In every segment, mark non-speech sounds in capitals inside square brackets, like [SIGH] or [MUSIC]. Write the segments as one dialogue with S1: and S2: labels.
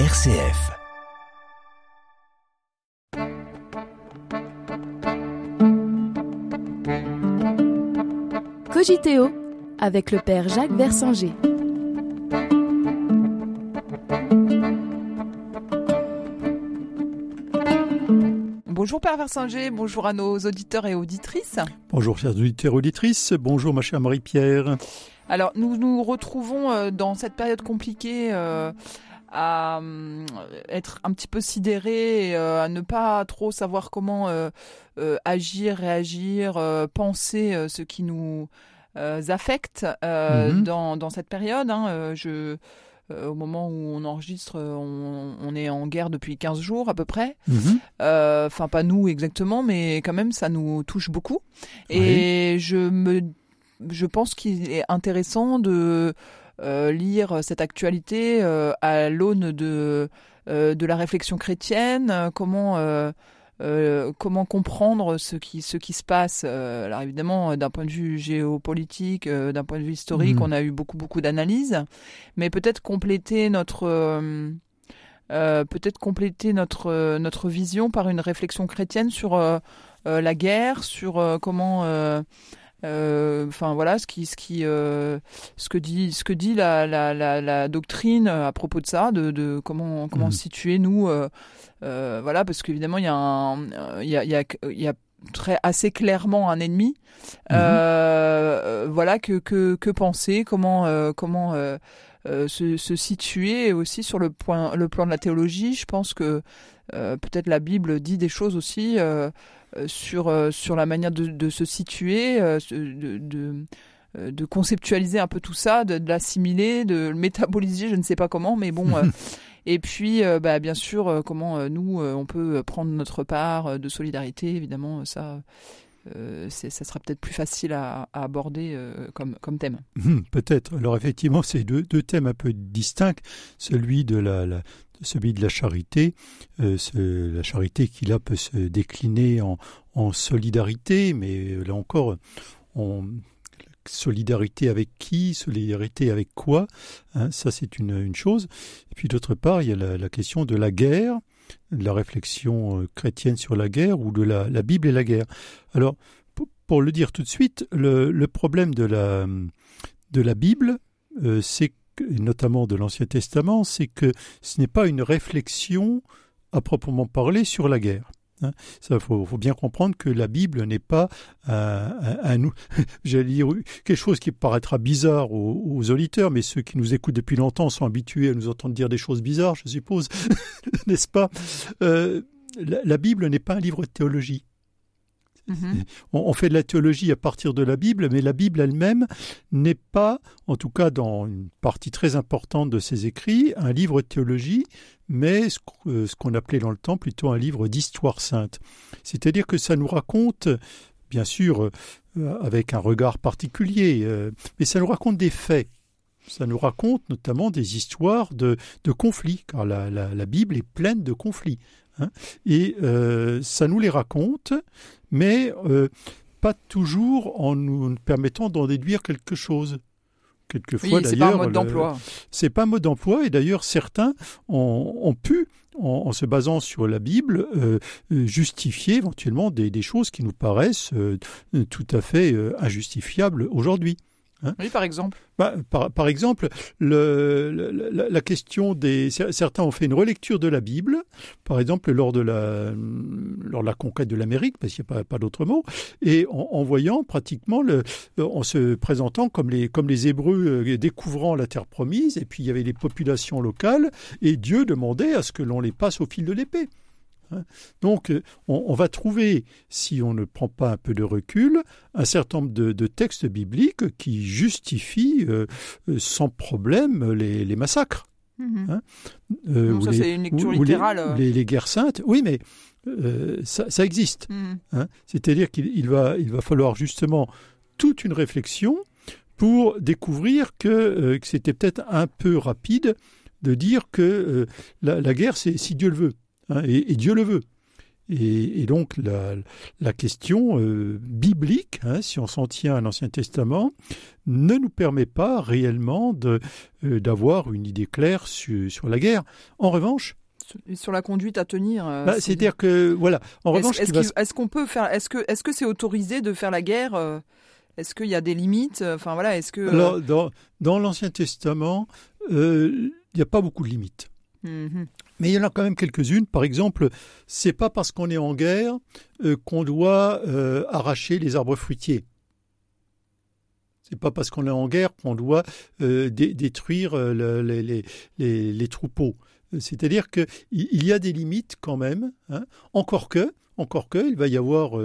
S1: RCF.
S2: Cogiteo avec le père Jacques Versanger.
S3: Bonjour Père Versinger, bonjour à nos auditeurs et auditrices.
S4: Bonjour chers auditeurs et auditrices, bonjour ma chère Marie-Pierre.
S3: Alors nous nous retrouvons euh, dans cette période compliquée euh, à euh, être un petit peu sidérés et à ne pas trop savoir comment agir, réagir, penser ce qui nous affecte
S4: Mhm.
S3: dans, dans cette période. hein. je euh, au moment où on enregistre, on, on est en guerre depuis 15 jours à peu près.
S4: Mhm.
S3: Euh, Enfin, pas nous exactement, mais quand même, ça nous touche beaucoup. Et je me, je pense qu'il est intéressant de euh, lire cette actualité euh, à l'aune de euh, de la réflexion chrétienne. euh, Comment euh, euh, comment comprendre ce qui ce qui se passe euh, Alors évidemment, euh, d'un point de vue géopolitique, euh, d'un point de vue historique,
S4: Mhm.
S3: on a eu beaucoup beaucoup d'analyses, mais peut-être compléter notre euh, euh, peut-être compléter notre euh, notre vision par une réflexion chrétienne sur euh, euh, la guerre, sur euh, comment euh, euh, enfin voilà ce qui ce qui euh, ce que dit ce que dit la, la, la, la doctrine à propos de ça de, de comment comment se situer nous euh, euh, voilà parce qu'évidemment il y a un euh, il y a y a y a très assez clairement un ennemi
S4: Mhm.
S3: euh, voilà que que que penser comment euh, comment euh, euh, se, se situer aussi sur le point le plan de la théologie je pense que euh, peut-être la Bible dit des choses aussi euh, sur sur la manière de, de se situer de, de de conceptualiser un peu tout ça, de, l'assimiler, de le métaboliser, je ne sais pas comment, mais bon. [LAUGHS] et puis, bah, bien sûr, comment nous, on peut prendre notre part de solidarité, évidemment, ça, euh, ça sera peut-être plus facile à, aborder euh, comme, thème.
S4: Mhm, Peut-être. Alors effectivement, c'est deux, thèmes un peu distincts. Celui de la, celui de la charité, euh, la charité qui là peut se décliner en, solidarité, mais là encore, en solidarité avec qui, solidarité avec quoi, hein, ça c'est une, chose. Et puis d'autre part, il y a la question de la guerre, de la réflexion euh, chrétienne sur la guerre ou de la, Bible et la guerre. Alors, pour, le dire tout de suite, le, problème de la, Bible, euh, c'est notamment de l'Ancien Testament, c'est que ce n'est pas une réflexion à proprement parler sur la guerre. Hein. Ça, faut, bien comprendre que la Bible n'est pas un, un- un- [LAUGHS] j'allais dire quelque chose qui paraîtra bizarre aux, aux auditeurs, mais ceux qui nous écoutent depuis longtemps sont habitués à nous entendre dire des choses bizarres, je suppose, [LAUGHS] n'est-ce pas? Euh, la, la Bible n'est pas un livre de théologie.
S3: Mhm.
S4: On, fait de la théologie à partir de la Bible, mais la Bible elle-même n'est pas, en tout cas dans une partie très importante de ses écrits, un livre de théologie, mais ce euh, qu'on appelait dans le temps plutôt un livre d'histoire sainte. C'est-à-dire que ça nous raconte, bien sûr, euh, avec un regard particulier, euh, mais ça nous raconte des faits. Ça nous raconte notamment des histoires de, conflits, car la, Bible est pleine de conflits. hein. et ça nous les raconte, mais euh, pas toujours en nous permettant d'en déduire quelque chose. Quelquefois,
S3: Oui, c'est pas un
S4: d'ailleurs,
S3: mode d'emploi.
S4: c'est pas un mode d'emploi, et d'ailleurs certains ont, ont pu, en, en se basant sur la Bible, euh, justifier éventuellement des, des choses qui nous paraissent euh, euh, tout à fait euh, injustifiables aujourd'hui.
S3: Oui, par exemple.
S4: Bah, par, par exemple, le, le- la, la question des cer- certains ont fait une relecture de la Bible, par exemple lors de la lors de la conquête de l'Amérique, parce qu'il n'y a pas, pas d'autre mot, et en, en voyant pratiquement le, en se présentant comme les comme les Hébreux euh, découvrant la terre promise, et puis il y avait les populations locales, et Dieu demandait à ce que l'on les passe au fil de l'épée. Hein. Donc, euh, on, on va trouver, si on ne prend pas un peu de recul, un certain nombre de, de textes bibliques qui justifient euh, euh, sans problème les, les massacres.
S3: Mhm.
S4: Hein euh,
S3: Donc
S4: ou
S3: ça,
S4: les-
S3: c'est une lecture
S4: ou-
S3: littérale.
S4: ou Les, les guerres saintes, oui, mais euh, ça, ça existe.
S3: Mhm.
S4: hein. C'est-à-dire qu'il il va, il va falloir justement toute une réflexion pour découvrir que, que c'était peut-être un peu rapide de dire que la, la guerre, c'est si Dieu le veut. Hein, et, et Dieu le veut. Et, donc la, question euh, biblique, hein, si on s'en tient à l'Ancien Testament, ne nous permet pas réellement euh, d'avoir une idée claire sur, la guerre. En revanche,
S3: sur la conduite à tenir. Euh,
S4: bah, c'est-à-dire que voilà. En revanche,
S3: est-ce qu'on peut faire Est-ce que est-ce que c'est autorisé de faire la guerre Est-ce qu'il y a des limites Enfin voilà. Est-ce que
S4: dans, dans l'Ancien Testament, il n'y a pas beaucoup de limites. Mhm. Mais il y en a quand même quelques-unes. Par exemple, c'est pas parce qu'on est en guerre euh, qu'on doit euh, arracher les arbres fruitiers. C'est pas parce qu'on est en guerre qu'on doit euh, détruire les, troupeaux. C'est-à-dire qu'il y a des limites quand même. Hein. Encore que, encore que, il va y avoir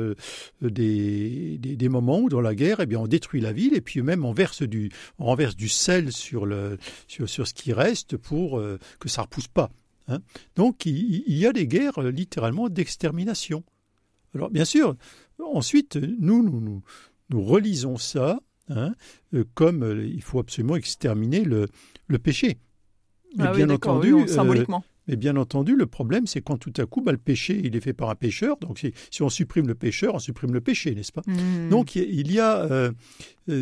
S4: des, moments où dans la guerre, eh bien, on détruit la ville et puis même on verse du, renverse du sel sur ce qui reste pour que ça repousse pas. Hein. Donc il, y a des guerres euh, littéralement d'extermination. Alors bien sûr, ensuite, nous, nous, nous, relisons ça hein, euh, comme euh, il faut absolument exterminer le, péché.
S3: Mais ah bien entendu, symboliquement.
S4: mais bien entendu, le problème, c'est quand tout à coup, bah, le péché, il est fait par un pécheur. Donc, si on supprime le pécheur, on supprime le péché, n'est-ce pas? Mmh. Donc, il y a,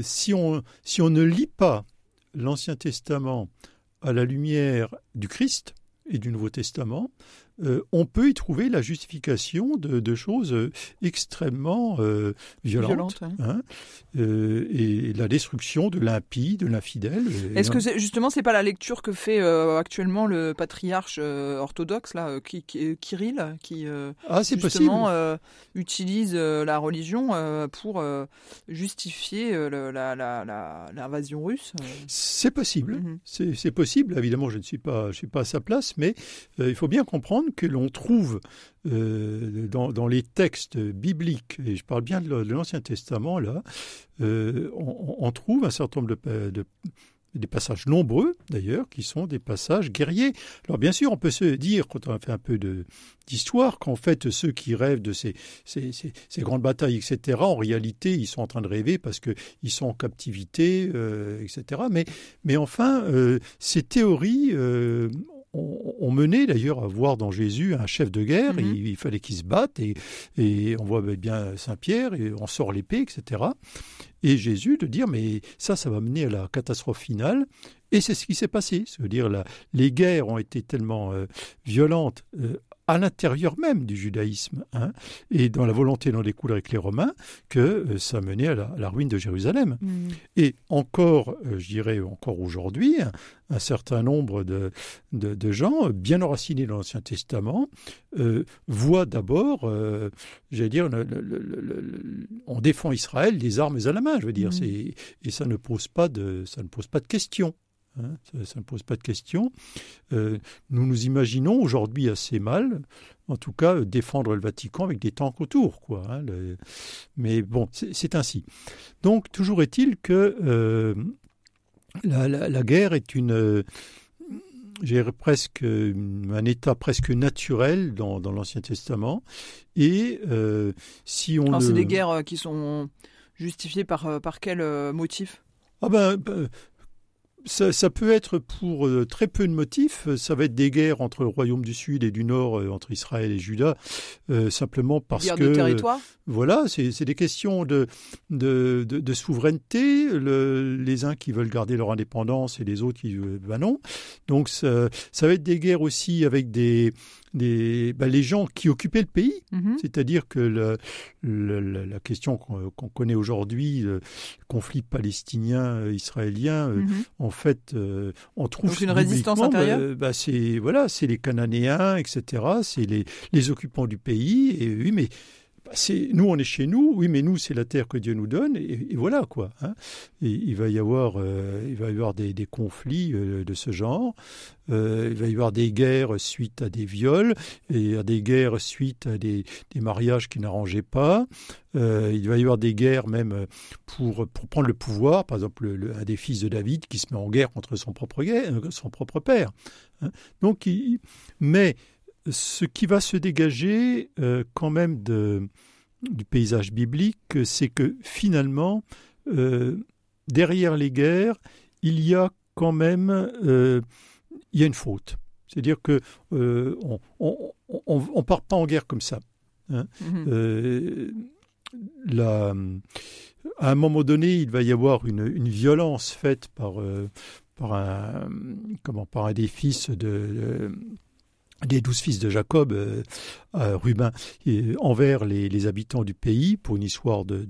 S4: si, on, si on ne lit pas l'Ancien Testament à la lumière du Christ, et du Nouveau Testament, euh, on peut y trouver la justification de, choses euh, extrêmement euh, violentes, hein, et la destruction de l'impie, de l'infidèle.
S3: Est-ce que justement c'est pas la lecture que fait actuellement le patriarche orthodoxe là, qui, Kirill, qui
S4: ah, justement
S3: utilise la religion pour justifier l'invasion russe
S4: C'est possible, mhm. c'est possible. Évidemment, je ne suis pas, je suis pas à sa place, mais il faut bien comprendre que l'on trouve euh, dans, les textes bibliques, et je parle bien de l'Ancien Testament, là, euh, on, trouve un certain nombre de, passages nombreux d'ailleurs qui sont des passages guerriers. Alors bien sûr, on peut se dire, quand on a fait un peu d'histoire, qu'en fait ceux qui rêvent de ces, grandes batailles, etc., en réalité, ils sont en train de rêver parce qu'ils sont en captivité, euh, etc. Mais enfin, ces théories on, menait d'ailleurs à voir dans Jésus un chef de guerre, mhm. il, fallait qu'il se batte, et, on voit bien Saint-Pierre, et on sort l'épée, etc. Et Jésus de dire, mais ça, ça va mener à la catastrophe finale, et c'est ce qui s'est passé. C'est-à-dire, les guerres ont été tellement euh, violentes euh, à l'intérieur même du judaïsme, hein, et dans la volonté d'en découler avec les Romains, que euh, ça menait à la, ruine de Jérusalem. Mm. Et encore, euh, je dirais encore aujourd'hui, un, certain nombre de, de, gens bien enracinés dans l'Ancien Testament euh, voient d'abord, j'allais dire, on défend Israël les armes à la main, je veux dire, mm. et ça ne pose pas de, ça ne pose pas de question. Hein, ça, ne pose pas de question. Euh, nous nous imaginons aujourd'hui assez mal, en tout cas, défendre le Vatican avec des tanks autour. Quoi, hein, Mais bon, c'est ainsi. Donc, toujours est-il que euh, la, guerre est une... j'ai presque un état presque naturel dans, l'Ancien Testament. Et euh, si on.
S3: c'est des guerres qui sont justifiées par, par quel motif?
S4: Ah ben, ça, peut être pour euh, très peu de motifs. Ça va être des guerres entre le royaume du Sud et du Nord, euh, entre Israël et Juda, euh, simplement parce
S3: Guerre
S4: que.
S3: De territoire
S4: voilà, c'est des questions de, de, de, souveraineté. Le, les uns qui veulent garder leur indépendance et les autres qui. Ben non. Donc ça, ça va être des guerres aussi avec des, des, bah, les gens qui occupaient le pays. Mhm. C'est-à-dire que le, la question qu'on connaît aujourd'hui, le conflit palestinien-israélien, mhm. en fait, euh, on trouve
S3: Donc une résistance intérieure.
S4: Bah, bah, c'est voilà, c'est les Cananéens, etc. C'est les, les occupants du pays. Et oui, mais nous on est chez nous, oui, mais nous c'est la terre que Dieu nous donne, et, voilà quoi. Hein. il va y avoir, euh, il va y avoir des, conflits euh, de ce genre. il va y avoir des guerres suite à des viols, et à des guerres suite à des, mariages qui n'arrangeaient pas. il va y avoir des guerres même pour, prendre le pouvoir, par exemple un des fils de David qui se met en guerre contre son propre, père. Hein. Donc, mais ce qui va se dégager euh, quand même de, du paysage biblique, c'est que finalement, euh, derrière les guerres, il y a quand même euh, il y a une faute. C'est-à-dire que on ne part pas en guerre comme ça. Hein. Mhm. La, à un moment donné, il va y avoir une, une violence faite par, par, un, comment, par un des fils de des douze fils de Jacob, euh, euh Rubin, envers les, habitants du pays pour une histoire de,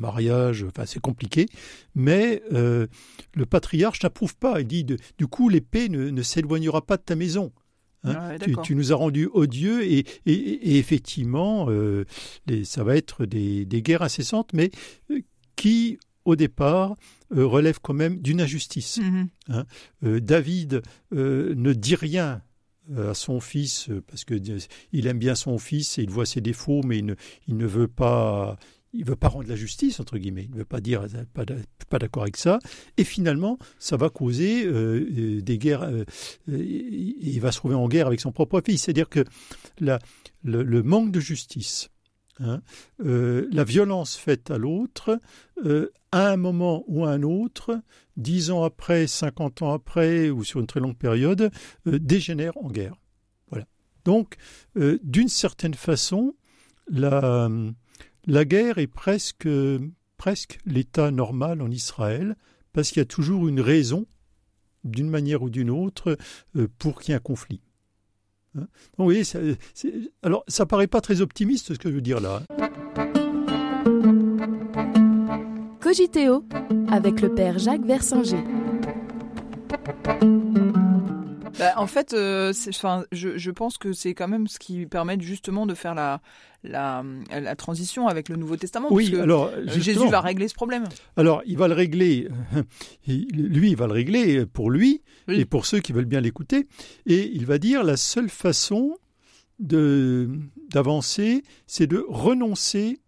S4: mariage. Enfin, c'est compliqué, mais euh, le patriarche n'approuve pas. Il dit du coup, l'épée ne, s'éloignera pas de ta maison. Hein. Tu, nous as rendus odieux et, effectivement, euh, ça va être des, guerres incessantes, mais qui au départ, relèvent quand même d'une injustice. Mm-hmm. Hein. David ne dit rien euh, à son fils euh, parce que il aime bien son fils et il voit ses défauts, mais il ne, veut pas. Il veut pas rendre la justice entre guillemets. Il ne veut pas dire pas, pas d'accord avec ça. Et finalement, ça va causer euh, des guerres. il va se trouver en guerre avec son propre fils. C'est-à-dire que la, le, manque de justice, hein, la violence faite à l'autre, à un moment ou à un autre, dix ans après, cinquante ans après, ou sur une très longue période, euh, dégénère en guerre. Voilà. Donc, euh, d'une certaine façon, la, la guerre est presque, presque l'état normal en Israël, parce qu'il y a toujours une raison, d'une manière ou d'une autre, euh, pour qu'il y ait un conflit. Hein? Vous ça, alors ça paraît pas très optimiste ce que je veux dire là.
S2: Cogiteo avec le père Jacques Versinger.
S3: Bah, en fait, euh, je, pense que c'est quand même ce qui permet justement de faire la, la, transition avec le Nouveau Testament.
S4: Oui, alors
S3: euh, Jésus va régler ce problème.
S4: Alors, il va le régler. [LAUGHS] Lui, il va le régler pour lui et pour ceux qui veulent bien l'écouter. Et il va dire la seule façon d'avancer, c'est de renoncer,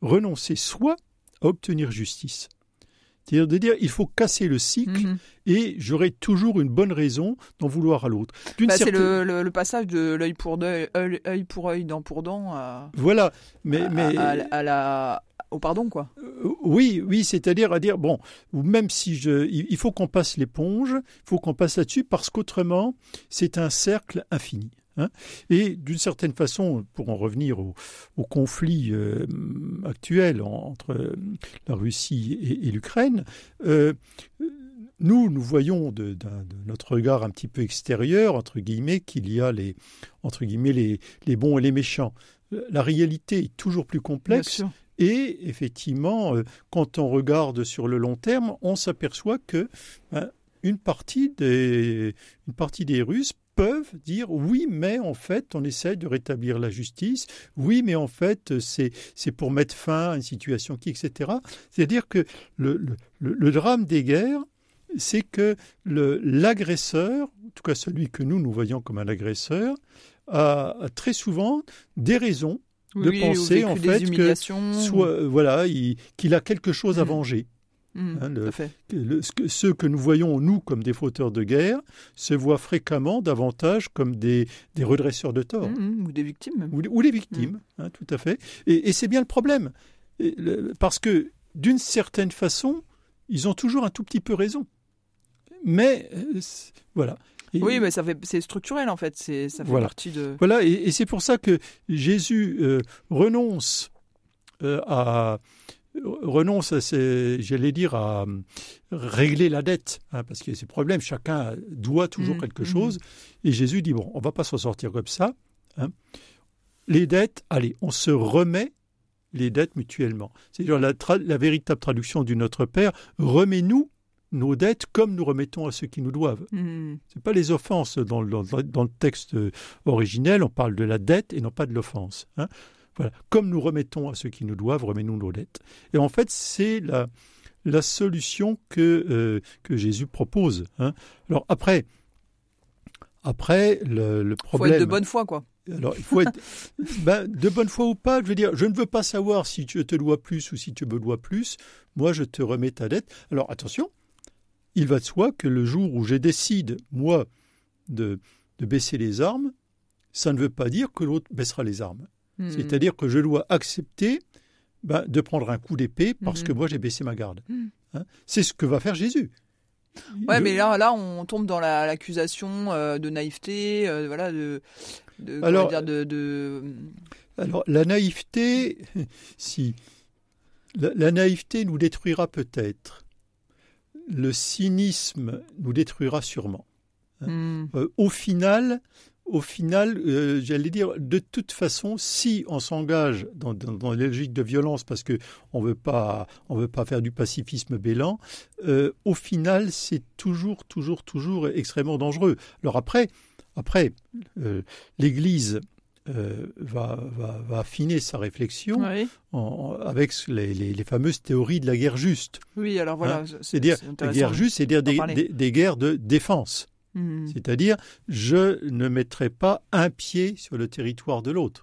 S4: renoncer soit obtenir justice. C'est-à-dire de dire il faut casser le cycle mhm. et j'aurai toujours une bonne raison d'en vouloir à l'autre.
S3: Bah, c'est le, passage de l'œil pour œil, pour œil, dent pour dent. À,
S4: voilà, mais mais
S3: à, la au pardon quoi.
S4: Euh, oui, oui, c'est-à-dire à dire bon, même si je, il faut qu'on passe l'éponge, il faut qu'on passe là-dessus parce qu'autrement c'est un cercle infini. Hein. et d'une certaine façon, pour en revenir au, conflit euh, actuel entre la Russie et, l'Ukraine, euh, nous, nous voyons de, notre regard un petit peu extérieur, entre guillemets, qu'il y a les, entre guillemets, les, les, bons et les méchants. La réalité est toujours plus complexe. Et effectivement, euh, quand on regarde sur le long terme, on s'aperçoit que ben, une partie des, une partie des Russes peuvent dire oui, mais en fait, on essaie de rétablir la justice, oui, mais en fait, c'est, c'est pour mettre fin à une situation qui, etc. C'est-à-dire que le, le, drame des guerres, c'est que le, l'agresseur, en tout cas celui que nous, nous voyons comme un agresseur, a, très souvent des raisons de penser en fait que soit voilà qu'il a quelque chose à mmh. venger
S3: Mmh,
S4: hein, ceux que nous voyons, nous, comme des fauteurs de guerre, se voient fréquemment davantage comme des, redresseurs de tort.
S3: Mmh, mmh, ou des victimes.
S4: Ou, les victimes, hein, tout à fait. Et, c'est bien le problème. parce que, d'une certaine façon, ils ont toujours un tout petit peu raison. Mais, euh, voilà.
S3: oui, mais ça fait, c'est structurel en fait. C'est, ça fait partie de.
S4: Voilà, et, c'est pour ça que Jésus euh, renonce euh, à, renonce, à j'allais dire, à régler la dette, hein, parce qu'il y a ces problèmes, chacun doit toujours mmh, quelque mmh. chose, et Jésus dit, bon, on va pas s'en sortir comme ça, hein. les dettes, allez, on se remet les dettes mutuellement. C'est-à-dire la, la, véritable traduction du Notre Père, remets-nous nos dettes comme nous remettons à ceux qui nous doivent. Mmh. Ce n'est pas les offenses. Dans, dans, le texte originel, on parle de la dette et non pas de l'offense. Hein. Comme nous remettons à ceux qui nous doivent, remettons nos dettes. Et en fait, c'est la, la solution que, euh, que Jésus propose. Hein. Alors après, après le, problème. Il faut
S3: être de bonne foi, quoi.
S4: Alors, il faut être [LAUGHS] ben, de bonne foi ou pas. Je veux dire, je ne veux pas savoir si tu te dois plus ou si tu me dois plus. Moi, je te remets ta dette. Alors, attention, il va de soi que le jour où je décide, moi, de, de baisser les armes, ça ne veut pas dire que l'autre baissera les armes. Hmm. C'est-à-dire que je dois accepter ben, de prendre un coup d'épée parce que hmm. moi j'ai baissé ma garde. Hmm. Hein. C'est ce que va faire Jésus.
S3: Ouais,
S4: Le-
S3: mais là, là, on tombe dans la- l'accusation euh, de naïveté, euh, voilà, de, de, comment
S4: Alors-
S3: dire, de, de-
S4: Alors, la naïveté, [LAUGHS] si. La, la naïveté nous détruira peut-être. Le cynisme nous détruira sûrement. Euh, au final, au final, euh, j'allais dire, de toute façon, si on s'engage dans, dans, dans les logiques de violence parce que on veut pas, on veut pas faire du pacifisme bélan, euh, au final, c'est toujours, toujours, toujours extrêmement dangereux. Alors après, après, euh, l'Église va, va, va affiner sa réflexion
S3: Oui.
S4: en- en- avec les, les- les fameuses théories de la guerre juste.
S3: oui, alors voilà.
S4: Hein,
S3: c'est-
S4: C'est-à-dire,
S3: c'est
S4: la guerre juste, c'est-à-dire des guerres de défense.
S3: Hmm.
S4: C'est-à-dire, je ne mettrai pas un pied sur le territoire de l'autre.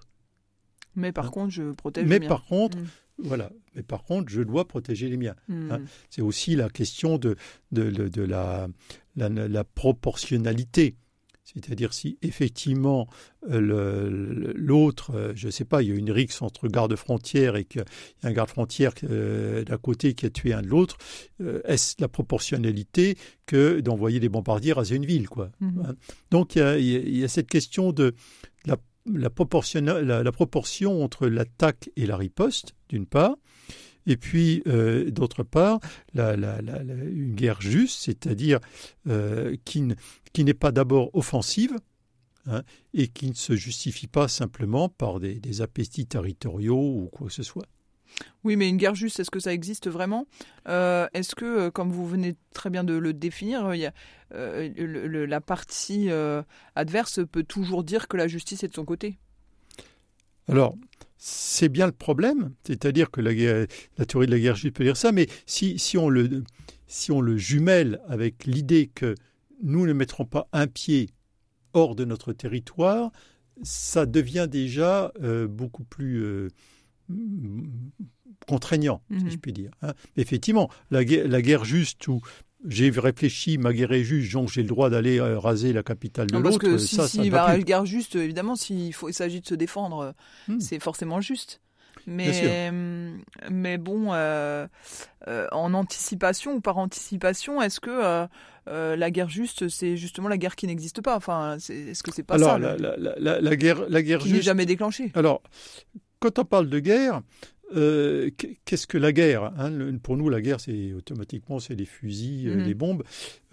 S3: Mais par
S4: Hein?
S3: contre, je protège
S4: Mais
S3: le mien.
S4: par contre,
S3: Hmm.
S4: voilà. Mais par contre, je dois protéger les miens.
S3: Hmm.
S4: hein. C'est aussi la question de, de, de- de la, la, la proportionnalité. C'est-à-dire si effectivement euh, l'autre, euh, je ne sais pas, il y a une rixe entre garde-frontière et qu'il y a un garde-frontière euh, d'un côté qui a tué un de l'autre, est-ce la proportionnalité que d'envoyer des bombardiers raser une ville quoi
S3: Mhm.
S4: Hein? Donc il y, a, il y cette question de la, la, proportionna- la- la proportion entre l'attaque et la riposte, d'une part, et puis euh, d'autre part, la- la- la- la- une guerre juste, c'est-à-dire euh, qui, qui n'est pas d'abord offensive. hein, et qui ne se justifie pas simplement par des, des appétits territoriaux ou quoi que ce soit.
S3: Oui, mais une guerre juste, est-ce que ça existe vraiment? Euh, Est-ce que, euh, comme vous venez très bien de le définir, euh, il y a, euh, le- le- la partie euh, adverse peut toujours dire que la justice est de son côté?
S4: Alors, c'est bien le problème, c'est-à-dire que la, guerre- la théorie de la guerre juste peut dire ça, mais si, si, on, le, si on le jumelle avec l'idée que nous ne mettrons pas un pied hors de notre territoire, ça devient déjà euh, beaucoup plus euh, mm, contraignant, si je puis dire. hein. Effectivement, la guerre, la guerre juste où j'ai réfléchi, ma guerre est juste, donc j'ai le droit d'aller euh, raser la capitale de l'autre,
S3: si,
S4: ça,
S3: si
S4: ça
S3: bah,
S4: plus.
S3: guerre juste, évidemment, s'il s'agit de se défendre,
S4: Hmm.
S3: c'est forcément juste. Mais, mais bon, euh, euh, en anticipation ou par anticipation, est-ce que euh, la guerre juste, c'est justement la guerre qui n'existe pas? Enfin, est-ce que c'est pas
S4: Alors,
S3: ça
S4: la,
S3: le-
S4: la- la- la- guerre, la guerre
S3: qui n'est jamais déclenchée?
S4: Alors, quand on parle de guerre, euh, qu'est-ce que la guerre hein Pour nous, la guerre, c'est automatiquement c'est les fusils, euh,
S3: Mhm.
S4: les bombes.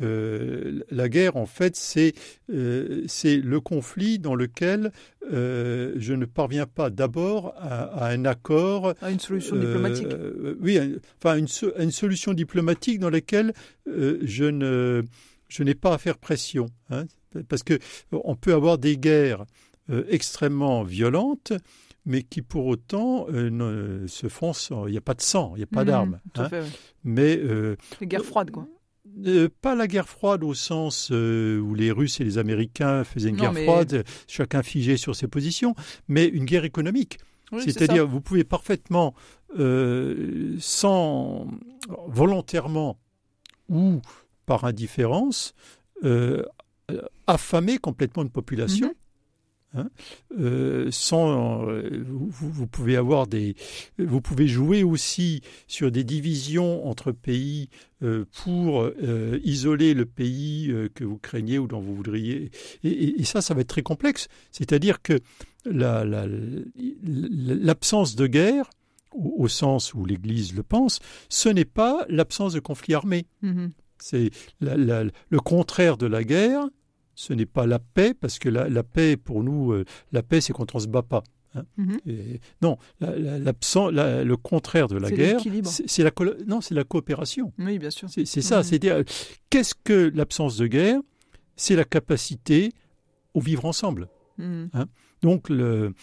S4: Euh, la guerre, en fait, c'est euh, c'est le conflit dans lequel je ne parviens pas d'abord à, à un accord.
S3: à une solution diplomatique
S4: oui, un- enfin une, so- une solution diplomatique dans laquelle je ne je n'ai pas à faire pression, hein, parce que on peut avoir des guerres extrêmement violentes, mais qui pour autant euh, ne se font sans. Il n'y a pas de sang, il n'y a pas
S3: Mhm,
S4: d'armes. hein.
S3: fait, ouais.
S4: mais euh,
S3: Les guerres froides, quoi.
S4: euh, pas la guerre froide au sens euh, où les Russes et les Américains faisaient une
S3: Non,
S4: guerre
S3: mais-
S4: froide, chacun figé sur ses positions, mais une guerre économique.
S3: Oui,
S4: C'est-à-dire, vous pouvez parfaitement, euh, sans volontairement ou par indifférence, euh, affamer complètement une population.
S3: Mhm.
S4: Hein, euh, sans, euh, vous, pouvez avoir des, vous pouvez jouer aussi sur des divisions entre pays euh, pour isoler le pays que vous craignez ou dont vous voudriez. Et, et- et ça, ça va être très complexe. C'est-à-dire que la- la- l'absence de guerre, au, au sens où l'Église le pense, ce n'est pas l'absence de conflit armé.
S3: Mhm.
S4: C'est le contraire de la guerre. Ce n'est pas la paix, parce que la, la paix, pour nous, euh, la paix, c'est quand on ne se bat pas. hein.
S3: Mhm.
S4: Et- non, la- la- le contraire de la guerre, c'est la, colo- non, c'est la coopération.
S3: Oui, bien sûr.
S4: C'est ça.
S3: Mhm.
S4: C'est dire qu'est-ce que l'absence de guerre? C'est la capacité au vivre ensemble.
S3: Mhm.
S4: Donc le,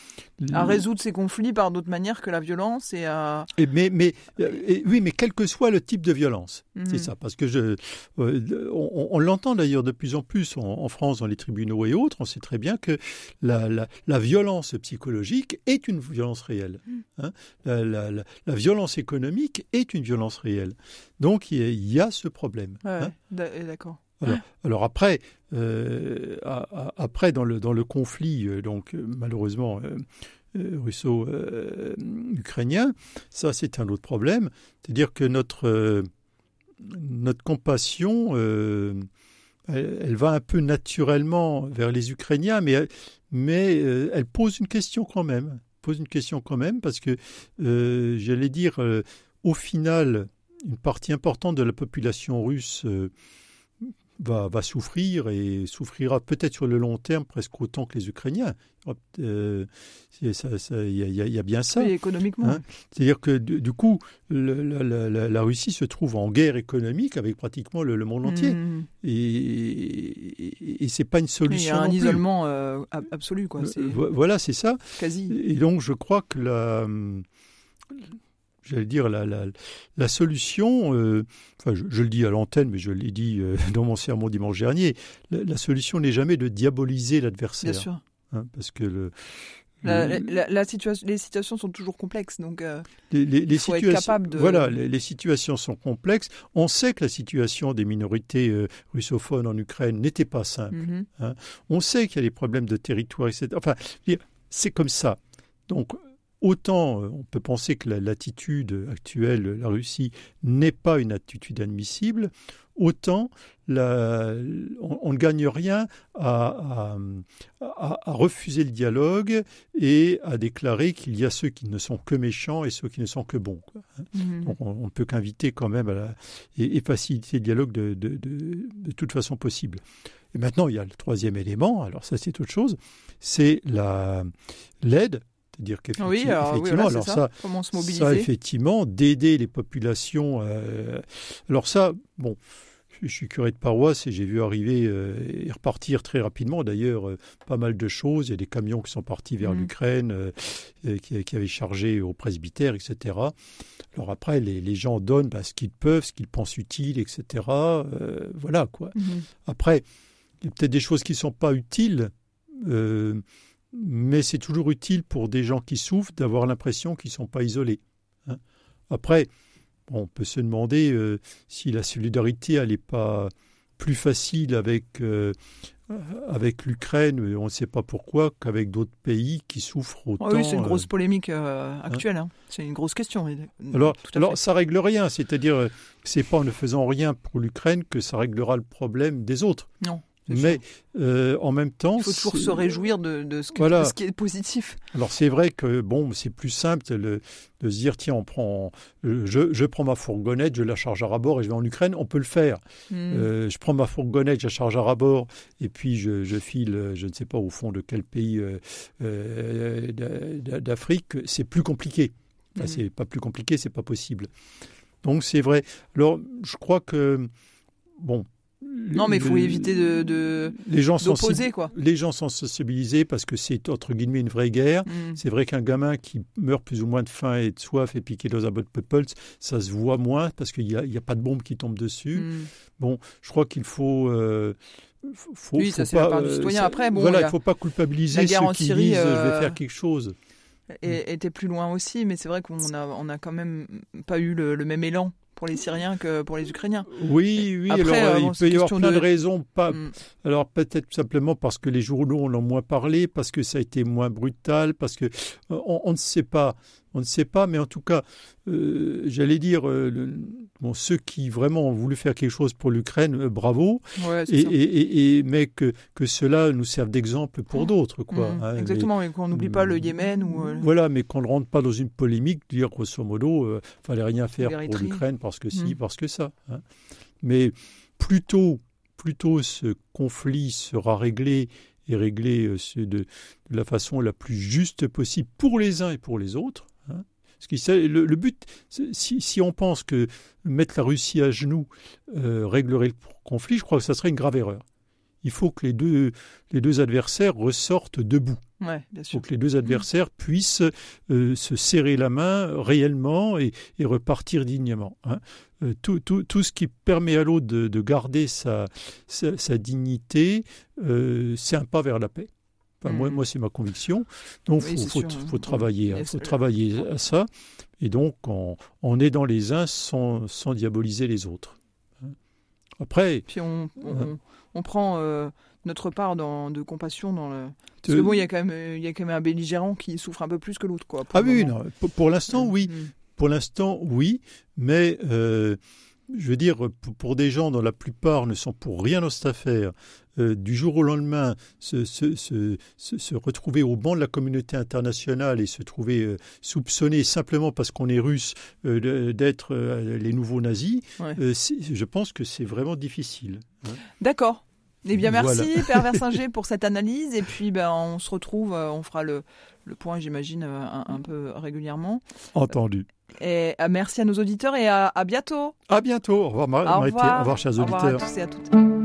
S3: À résoudre ces conflits par d'autres manières que la violence et à.
S4: et mais, mais euh, et oui, mais quel que soit le type de violence,
S3: Mhm.
S4: c'est ça. Parce que je, euh, on, on l'entend d'ailleurs de plus en plus en, en France dans les tribunaux et autres. On sait très bien que la, la, la violence psychologique est une violence réelle.
S3: Mhm.
S4: hein. La, la- violence économique est une violence réelle. Donc il y a, il y a ce problème.
S3: Ouais,
S4: hein.
S3: d'a- D'accord.
S4: Alors, alors après, euh, après dans le dans le conflit, euh, donc euh, malheureusement russo-ukrainien, ça c'est un autre problème. C'est-à-dire que notre notre compassion, euh, elle, va un peu naturellement vers les Ukrainiens, mais, mais elle pose une question quand même. Pose une question quand même parce que, j'allais dire, au final, une partie importante de la population russe va, va, souffrir et souffrira peut-être sur le long terme presque autant que les Ukrainiens. Il euh, y, y, a bien ça.
S3: Oui, économiquement. Hein.
S4: C'est-à-dire que du, coup, le, la, la, Russie se trouve en guerre économique avec pratiquement le, monde entier. Mmh. Et, et, et c'est pas une solution.
S3: Il y a un isolement euh, absolu. Quoi.
S4: Voilà, c'est ça.
S3: Quasi.
S4: Et donc, je crois que la j'allais dire, la, la, la solution, euh, enfin je, le dis à l'antenne, mais je l'ai dit euh, [LAUGHS] dans mon sermon dimanche dernier, la, solution n'est jamais de diaboliser l'adversaire.
S3: Bien sûr.
S4: Hein, parce que le,
S3: la, situation, les situations sont toujours complexes, donc
S4: euh, les, il faut être capable de... Voilà, les, situations sont complexes. On sait que la situation des minorités russophones en Ukraine n'était pas simple. Mm-hmm. hein. On sait qu'il y a des problèmes de territoire, etc. Enfin, c'est comme ça. Donc, Autant euh, on peut penser que l'attitude actuelle de la Russie n'est pas une attitude admissible, autant on, ne gagne rien à, refuser le dialogue et à déclarer qu'il y a ceux qui ne sont que méchants et ceux qui ne sont que bons. Hein. Mmh. on ne peut qu'inviter quand même à et, faciliter le dialogue de, de, toute façon possible. Et maintenant, il y a le troisième élément, alors ça c'est autre chose, c'est l'aide c'est-à-dire qu'effectivement,
S3: oui, alors, ça, comment se mobiliser
S4: ça, effectivement, d'aider les populations. Euh, alors ça, bon, je suis curé de paroisse et j'ai vu arriver euh, et repartir très rapidement d'ailleurs euh, pas mal de choses. Il y a des camions qui sont partis vers mmh. l'Ukraine, qui, qui, avaient chargé au presbytère, etc. Alors après, les, les gens donnent bah, ce qu'ils peuvent, ce qu'ils pensent utile, etc. voilà quoi. Mmh. Après, il y a peut-être des choses qui ne sont pas utiles mais c'est toujours utile pour des gens qui souffrent d'avoir l'impression qu'ils ne sont pas isolés. Hein. Après, on peut se demander euh, si la solidarité n'est pas plus facile avec, euh, avec l'Ukraine, on ne sait pas pourquoi, qu'avec d'autres pays qui souffrent autant.
S3: oui, c'est une grosse euh, polémique hein. actuelle. Hein. C'est une grosse question.
S4: Alors, alors ça règle rien. C'est-à-dire, c'est pas en ne faisant rien pour l'Ukraine que ça réglera le problème des autres.
S3: Non.
S4: Mais euh, en même temps,
S3: il faut toujours se réjouir de, de, ce ce qui est positif.
S4: Alors c'est vrai que bon, c'est plus simple de, de, se dire tiens, on prend, je, je, prends ma fourgonnette, je la charge à rabord et je vais en Ukraine. On peut le faire. Hmm. Euh, je prends ma fourgonnette, je la charge à rabord et puis je, je file, je ne sais pas au fond de quel pays euh, d'Afrique. C'est plus compliqué. Enfin, hmm. C'est pas plus compliqué, c'est pas possible. Donc c'est vrai. Alors je crois que bon
S3: non, mais il faut éviter de,
S4: les gens sont
S3: quoi.
S4: Les gens sont sensibilisés parce que c'est entre guillemets une vraie guerre. Mm. C'est vrai qu'un gamin qui meurt plus ou moins de faim et de soif et piqué dans un bot people, ça se voit moins parce qu'il n'y a, a, pas de bombe qui tombe dessus. Mm. Bon, je crois qu'il faut. Euh,
S3: faut, oui, ça c'est la part du citoyen. Après, bon,
S4: voilà, il ne faut pas culpabiliser ceux qui disent je vais euh, faire quelque chose.
S3: Et, était plus loin aussi, mais c'est vrai qu'on a, on a quand même pas eu le même élan pour les Syriens que pour les Ukrainiens.
S4: Oui, oui. alors, euh, il peut y avoir plein de... raisons. Pas... Mm. Alors peut-être simplement parce que les journaux en ont moins parlé, parce que ça a été moins brutal, parce que euh, on, ne sait pas. On ne sait pas, mais en tout cas, euh, j'allais dire, bon, ceux qui vraiment ont voulu faire quelque chose pour l'Ukraine, bravo. et, et, mais que, que cela nous serve d'exemple pour mm. d'autres, quoi.
S3: Mm. Hein, Exactement, et qu'on n'oublie pas le Yémen ou.
S4: Voilà, mais qu'on ne rentre pas dans une polémique, dire grosso modo, il fallait rien faire pour l'Ukraine parce que si, mm. parce que ça. Hein. Mais plutôt, plutôt ce conflit sera réglé et réglé euh, de, la façon la plus juste possible pour les uns et pour les autres. Hein? le, but, si, si, on pense que mettre la Russie à genoux euh, réglerait le conflit, je crois que ça serait une grave erreur il faut que les deux, les deux adversaires ressortent debout.
S3: Il
S4: faut que les deux adversaires puissent euh, se serrer la main réellement et, repartir dignement. Hein. Euh, tout, tout, tout, ce qui permet à l'autre de, garder sa, sa, dignité, c'est un pas vers la paix. Moi, mm. moi c'est ma conviction. Donc, il faut, faut, travailler, faut travailler à ça. Et donc, en, aidant les uns sans, sans diaboliser les autres. Hein. Après.
S3: Puis on, hein on prend euh, notre part de compassion dans le. Parce que bon, il y a quand même, il y a quand même un belligérant qui souffre un peu plus que l'autre, quoi.
S4: ah oui, non, pour, l'instant, mm, oui. Mm. Pour l'instant, oui, mais euh, je veux dire, pour, des gens dont la plupart ne sont pour rien dans cette affaire, euh, du jour au lendemain, se, se, se, se, retrouver au banc de la communauté internationale et se trouver euh, soupçonné simplement parce qu'on est russe euh, d'être les nouveaux nazis, je pense que c'est vraiment difficile.
S3: Hein. D'accord. Eh bien, merci [LAUGHS] Père Versinger pour cette analyse. Et puis, ben, on se retrouve, on fera le, le point, j'imagine, un, peu régulièrement.
S4: Entendu.
S3: Et merci à nos auditeurs et à, bientôt.
S4: À bientôt. Au revoir, Au revoir,
S3: au revoir chers auditeurs. Au revoir à tous et à toutes.